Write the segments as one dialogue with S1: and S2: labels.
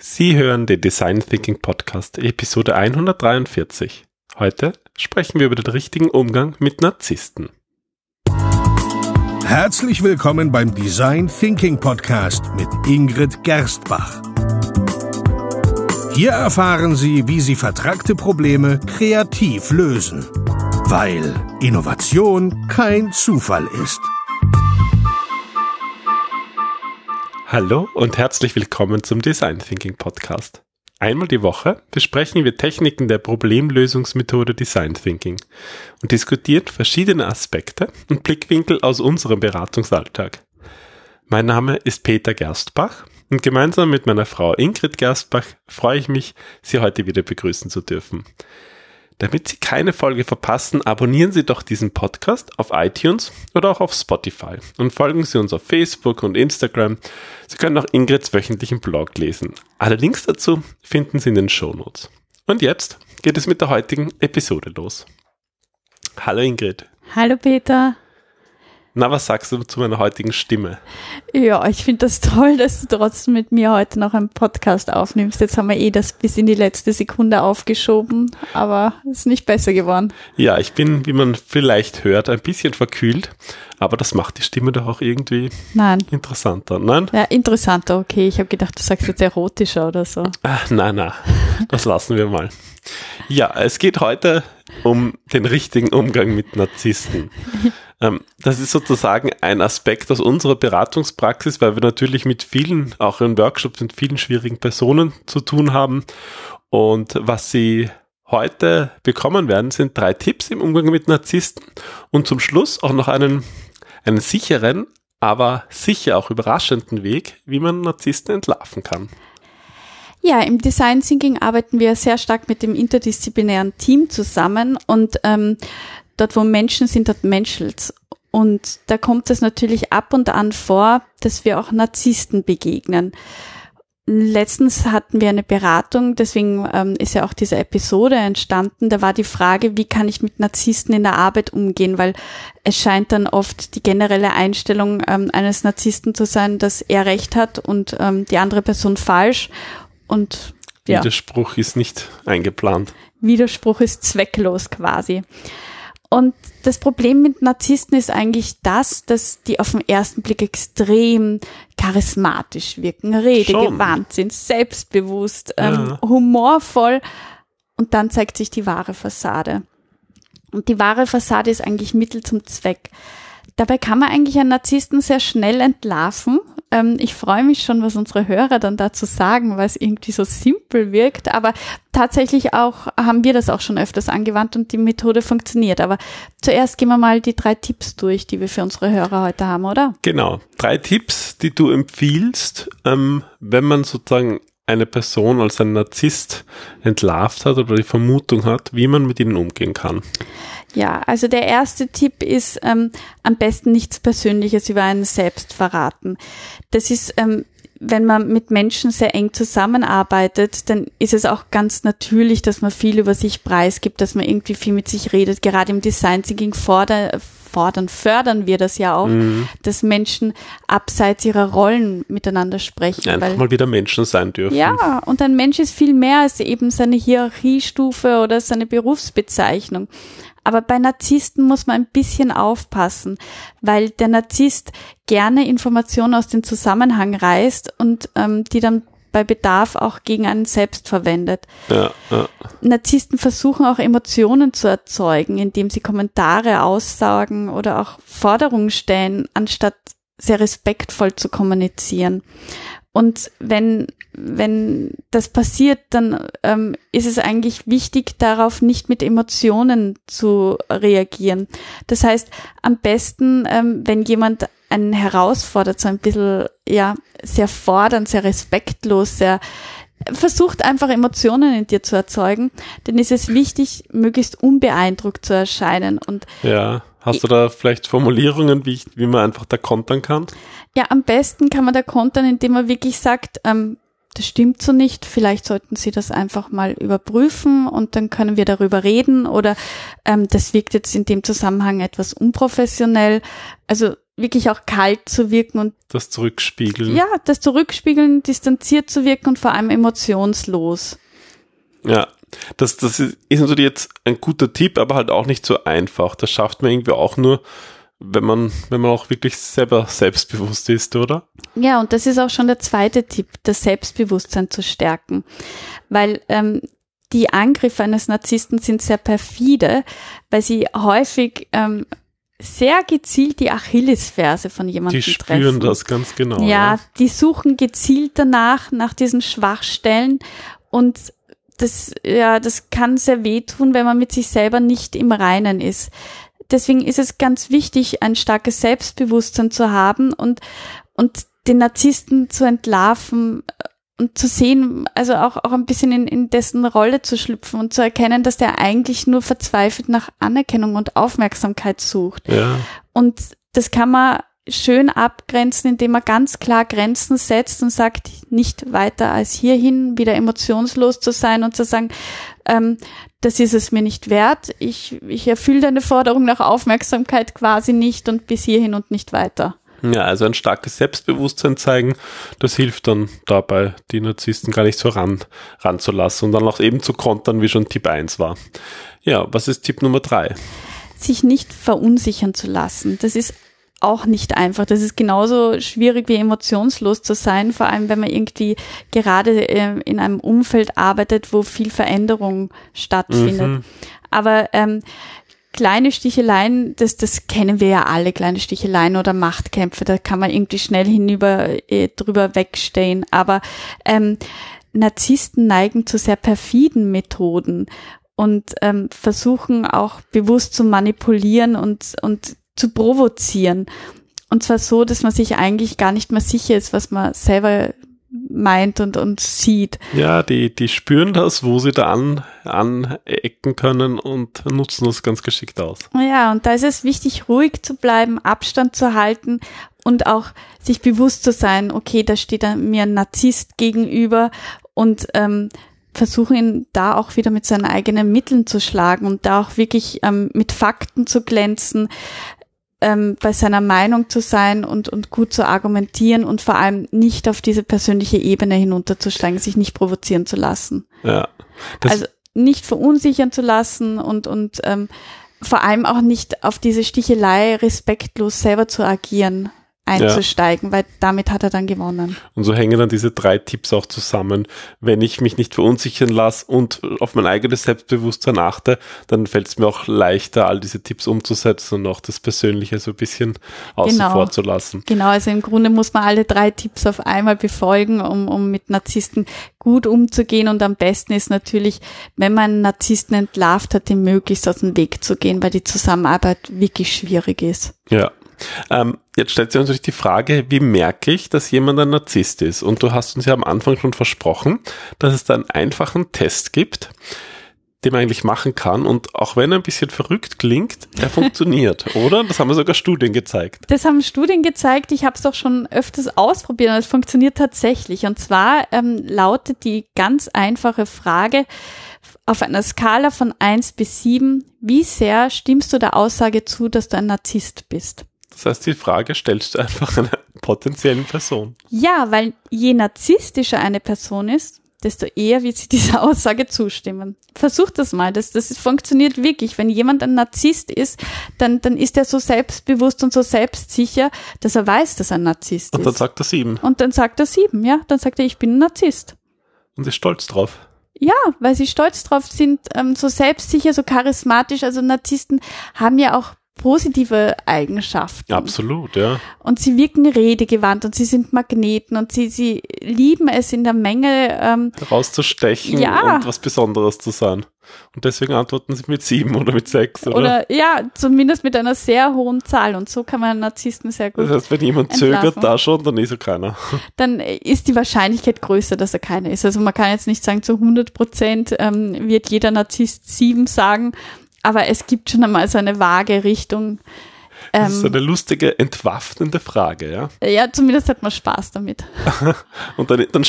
S1: Sie hören den Design Thinking Podcast, Episode 143. Heute sprechen wir über den richtigen Umgang mit Narzissten.
S2: Herzlich willkommen beim Design Thinking Podcast mit Ingrid Gerstbach. Hier erfahren Sie, wie Sie vertragte Probleme kreativ lösen, weil Innovation kein Zufall ist.
S1: Hallo und herzlich willkommen zum Design Thinking Podcast. Einmal die Woche besprechen wir Techniken der Problemlösungsmethode Design Thinking und diskutieren verschiedene Aspekte und Blickwinkel aus unserem Beratungsalltag. Mein Name ist Peter Gerstbach und gemeinsam mit meiner Frau Ingrid Gerstbach freue ich mich, Sie heute wieder begrüßen zu dürfen. Damit Sie keine Folge verpassen, abonnieren Sie doch diesen Podcast auf iTunes oder auch auf Spotify und folgen Sie uns auf Facebook und Instagram. Sie können auch Ingrids wöchentlichen Blog lesen. Alle Links dazu finden Sie in den Shownotes. Und jetzt geht es mit der heutigen Episode los. Hallo Ingrid.
S3: Hallo Peter.
S1: Na, was sagst du zu meiner heutigen Stimme?
S3: Ja, ich finde das toll, dass du trotzdem mit mir heute noch einen Podcast aufnimmst. Jetzt haben wir eh das bis in die letzte Sekunde aufgeschoben, aber es ist nicht besser geworden.
S1: Ja, ich bin, wie man vielleicht hört, ein bisschen verkühlt, aber das macht die Stimme doch auch irgendwie
S3: nein.
S1: interessanter. Nein?
S3: Ja, interessanter, okay. Ich habe gedacht, du sagst jetzt erotischer oder so.
S1: Ach, nein, nein, das lassen wir mal. Ja, es geht heute um den richtigen Umgang mit Narzissten. Ähm, das ist sozusagen ein Aspekt aus unserer Beratungspraxis, weil wir natürlich mit vielen, auch in Workshops, mit vielen schwierigen Personen zu tun haben. Und was Sie heute bekommen werden, sind drei Tipps im Umgang mit Narzissten und zum Schluss auch noch einen, einen sicheren, aber sicher auch überraschenden Weg, wie man Narzissten entlarven kann.
S3: Ja, im Design Thinking arbeiten wir sehr stark mit dem interdisziplinären Team zusammen und ähm, dort, wo Menschen sind, dort menschelt's. Und da kommt es natürlich ab und an vor, dass wir auch Narzissten begegnen. Letztens hatten wir eine Beratung, deswegen ähm, ist ja auch diese Episode entstanden. Da war die Frage, wie kann ich mit Narzissten in der Arbeit umgehen, weil es scheint dann oft die generelle Einstellung ähm, eines Narzissten zu sein, dass er recht hat und ähm, die andere Person falsch. Und
S1: ja. Widerspruch ist nicht eingeplant.
S3: Widerspruch ist zwecklos quasi. Und das Problem mit Narzissten ist eigentlich das, dass die auf den ersten Blick extrem charismatisch wirken, redegewandt sind, selbstbewusst, ähm, ja. humorvoll und dann zeigt sich die wahre Fassade. Und die wahre Fassade ist eigentlich Mittel zum Zweck. Dabei kann man eigentlich einen Narzissten sehr schnell entlarven, ähm, ich freue mich schon, was unsere Hörer dann dazu sagen, weil es irgendwie so simpel wirkt. Aber tatsächlich auch haben wir das auch schon öfters angewandt und die Methode funktioniert. Aber zuerst gehen wir mal die drei Tipps durch, die wir für unsere Hörer heute haben, oder?
S1: Genau. Drei Tipps, die du empfiehlst, ähm, wenn man sozusagen eine Person als ein Narzisst entlarvt hat oder die Vermutung hat, wie man mit ihnen umgehen kann.
S3: Ja, also der erste Tipp ist ähm, am besten nichts Persönliches über einen selbst verraten. Das ist, ähm, wenn man mit Menschen sehr eng zusammenarbeitet, dann ist es auch ganz natürlich, dass man viel über sich preisgibt, dass man irgendwie viel mit sich redet. Gerade im Design Thinking fordern, fordern, fördern wir das ja auch, mhm. dass Menschen abseits ihrer Rollen miteinander sprechen.
S1: Einfach weil, mal wieder Menschen sein dürfen.
S3: Ja, und ein Mensch ist viel mehr als eben seine Hierarchiestufe oder seine Berufsbezeichnung. Aber bei Narzissten muss man ein bisschen aufpassen, weil der Narzisst gerne Informationen aus dem Zusammenhang reißt und ähm, die dann bei Bedarf auch gegen einen selbst verwendet. Ja, ja. Narzissten versuchen auch Emotionen zu erzeugen, indem sie Kommentare aussagen oder auch Forderungen stellen, anstatt sehr respektvoll zu kommunizieren. Und wenn, wenn das passiert, dann ähm, ist es eigentlich wichtig, darauf nicht mit Emotionen zu reagieren. Das heißt, am besten, ähm, wenn jemand einen herausfordert, so ein bisschen, ja, sehr fordernd, sehr respektlos, sehr, versucht einfach Emotionen in dir zu erzeugen, dann ist es wichtig, möglichst unbeeindruckt zu erscheinen und
S1: ja. Hast du da vielleicht Formulierungen, wie, ich, wie man einfach da kontern kann?
S3: Ja, am besten kann man da kontern, indem man wirklich sagt, ähm, das stimmt so nicht, vielleicht sollten Sie das einfach mal überprüfen und dann können wir darüber reden oder ähm, das wirkt jetzt in dem Zusammenhang etwas unprofessionell. Also wirklich auch kalt zu wirken und
S1: das Zurückspiegeln.
S3: Ja, das Zurückspiegeln, distanziert zu wirken und vor allem emotionslos.
S1: Ja, das, das ist natürlich jetzt ein guter Tipp, aber halt auch nicht so einfach. Das schafft man irgendwie auch nur, wenn man, wenn man auch wirklich selber selbstbewusst ist, oder?
S3: Ja, und das ist auch schon der zweite Tipp, das Selbstbewusstsein zu stärken. Weil ähm, die Angriffe eines Narzissten sind sehr perfide, weil sie häufig ähm, sehr gezielt die Achillesferse von jemandem
S1: treffen. Die spüren
S3: treffen.
S1: das ganz genau.
S3: Ja, ja, die suchen gezielt danach, nach diesen Schwachstellen und das, ja, das kann sehr wehtun, wenn man mit sich selber nicht im Reinen ist. Deswegen ist es ganz wichtig, ein starkes Selbstbewusstsein zu haben und, und den Narzissten zu entlarven und zu sehen, also auch, auch ein bisschen in, in dessen Rolle zu schlüpfen und zu erkennen, dass der eigentlich nur verzweifelt nach Anerkennung und Aufmerksamkeit sucht.
S1: Ja.
S3: Und das kann man schön abgrenzen, indem man ganz klar Grenzen setzt und sagt, nicht weiter als hierhin, wieder emotionslos zu sein und zu sagen, ähm, das ist es mir nicht wert. Ich, ich erfülle deine Forderung nach Aufmerksamkeit quasi nicht und bis hierhin und nicht weiter.
S1: Ja, also ein starkes Selbstbewusstsein zeigen, das hilft dann dabei, die Narzissten gar nicht so ran, ranzulassen und dann auch eben zu kontern, wie schon Tipp 1 war. Ja, was ist Tipp Nummer 3?
S3: Sich nicht verunsichern zu lassen. Das ist auch nicht einfach. Das ist genauso schwierig wie emotionslos zu sein, vor allem wenn man irgendwie gerade äh, in einem Umfeld arbeitet, wo viel Veränderung stattfindet. Mhm. Aber ähm, kleine Sticheleien, das, das kennen wir ja alle, kleine Sticheleien oder Machtkämpfe, da kann man irgendwie schnell hinüber äh, drüber wegstehen. Aber ähm, Narzissten neigen zu sehr perfiden Methoden und ähm, versuchen auch bewusst zu manipulieren und, und zu provozieren. Und zwar so, dass man sich eigentlich gar nicht mehr sicher ist, was man selber meint und, und sieht.
S1: Ja, die, die spüren das, wo sie da an, anecken können und nutzen das ganz geschickt aus.
S3: Ja, und da ist es wichtig, ruhig zu bleiben, Abstand zu halten und auch sich bewusst zu sein, okay, da steht mir ein Narzisst gegenüber und ähm, versuchen ihn da auch wieder mit seinen eigenen Mitteln zu schlagen und da auch wirklich ähm, mit Fakten zu glänzen, ähm, bei seiner Meinung zu sein und, und gut zu argumentieren und vor allem nicht auf diese persönliche Ebene hinunterzusteigen, sich nicht provozieren zu lassen.
S1: Ja.
S3: Also nicht verunsichern zu lassen und, und ähm, vor allem auch nicht auf diese Stichelei respektlos selber zu agieren einzusteigen, ja. weil damit hat er dann gewonnen.
S1: Und so hängen dann diese drei Tipps auch zusammen. Wenn ich mich nicht verunsichern lasse und auf mein eigenes Selbstbewusstsein achte, dann fällt es mir auch leichter, all diese Tipps umzusetzen und auch das Persönliche so ein bisschen außen
S3: genau.
S1: vor zu lassen.
S3: Genau, also im Grunde muss man alle drei Tipps auf einmal befolgen, um, um mit Narzissten gut umzugehen und am besten ist natürlich, wenn man einen Narzissten entlarvt hat, den möglichst aus dem Weg zu gehen, weil die Zusammenarbeit wirklich schwierig ist.
S1: Ja, ähm, jetzt stellt sich natürlich die Frage, wie merke ich, dass jemand ein Narzisst ist? Und du hast uns ja am Anfang schon versprochen, dass es da einen einfachen Test gibt, den man eigentlich machen kann. Und auch wenn er ein bisschen verrückt klingt, er funktioniert, oder? Das haben sogar Studien gezeigt.
S3: Das haben Studien gezeigt. Ich habe es auch schon öfters ausprobiert und es funktioniert tatsächlich. Und zwar ähm, lautet die ganz einfache Frage, auf einer Skala von eins bis sieben, wie sehr stimmst du der Aussage zu, dass du ein Narzisst bist?
S1: Das heißt, die Frage stellst du einfach einer potenziellen Person.
S3: Ja, weil je narzisstischer eine Person ist, desto eher wird sie dieser Aussage zustimmen. Versuch das mal, das, das funktioniert wirklich. Wenn jemand ein Narzisst ist, dann, dann ist er so selbstbewusst und so selbstsicher, dass er weiß, dass er ein Narzisst
S1: ist. Und dann sagt er sieben.
S3: Und dann sagt er sieben, ja. Dann sagt er, ich bin ein Narzisst.
S1: Und ist stolz drauf.
S3: Ja, weil sie stolz drauf sind, ähm, so selbstsicher, so charismatisch. Also Narzissten haben ja auch positive Eigenschaften.
S1: Absolut, ja.
S3: Und sie wirken redegewandt und sie sind Magneten und sie, sie lieben es in der Menge ähm,
S1: rauszustechen
S3: ja.
S1: und was Besonderes zu sein. Und deswegen antworten sie mit sieben oder mit sechs, oder?
S3: Oder ja, zumindest mit einer sehr hohen Zahl. Und so kann man Narzissten sehr gut.
S1: Das heißt, wenn jemand entlarven. zögert da schon, dann ist er keiner.
S3: Dann ist die Wahrscheinlichkeit größer, dass er keiner ist. Also man kann jetzt nicht sagen, zu 100 Prozent ähm, wird jeder Narzisst sieben sagen, aber es gibt schon einmal so eine vage Richtung.
S1: Das ist ähm, eine lustige, entwaffnende Frage, ja?
S3: Ja, zumindest hat man Spaß damit.
S1: Und dann, dann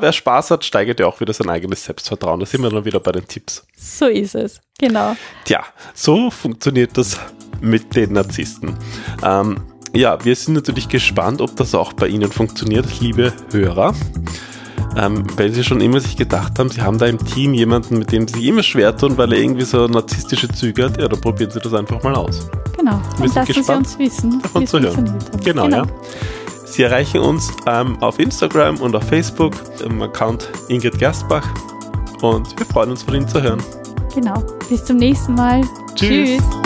S1: wer Spaß hat, steigert ja auch wieder sein eigenes Selbstvertrauen. Da sind wir dann wieder bei den Tipps.
S3: So ist es, genau.
S1: Tja, so funktioniert das mit den Narzissten. Ähm, ja, wir sind natürlich gespannt, ob das auch bei Ihnen funktioniert, liebe Hörer. Ähm, weil Sie schon immer sich gedacht haben, Sie haben da im Team jemanden, mit dem Sie sich immer schwer tun, weil er irgendwie so narzisstische Züge hat. Ja, dann probieren Sie das einfach mal aus.
S3: Genau.
S1: Wir
S3: Und lassen Sie
S1: gespannt,
S3: uns wissen,
S1: davon zu hören.
S3: hat.
S1: Genau, ja. Sie erreichen uns ähm, auf Instagram und auf Facebook im Account Ingrid Gerstbach und wir freuen uns von Ihnen zu hören.
S3: Genau. Bis zum nächsten Mal.
S1: Tschüss.
S3: Tschüss.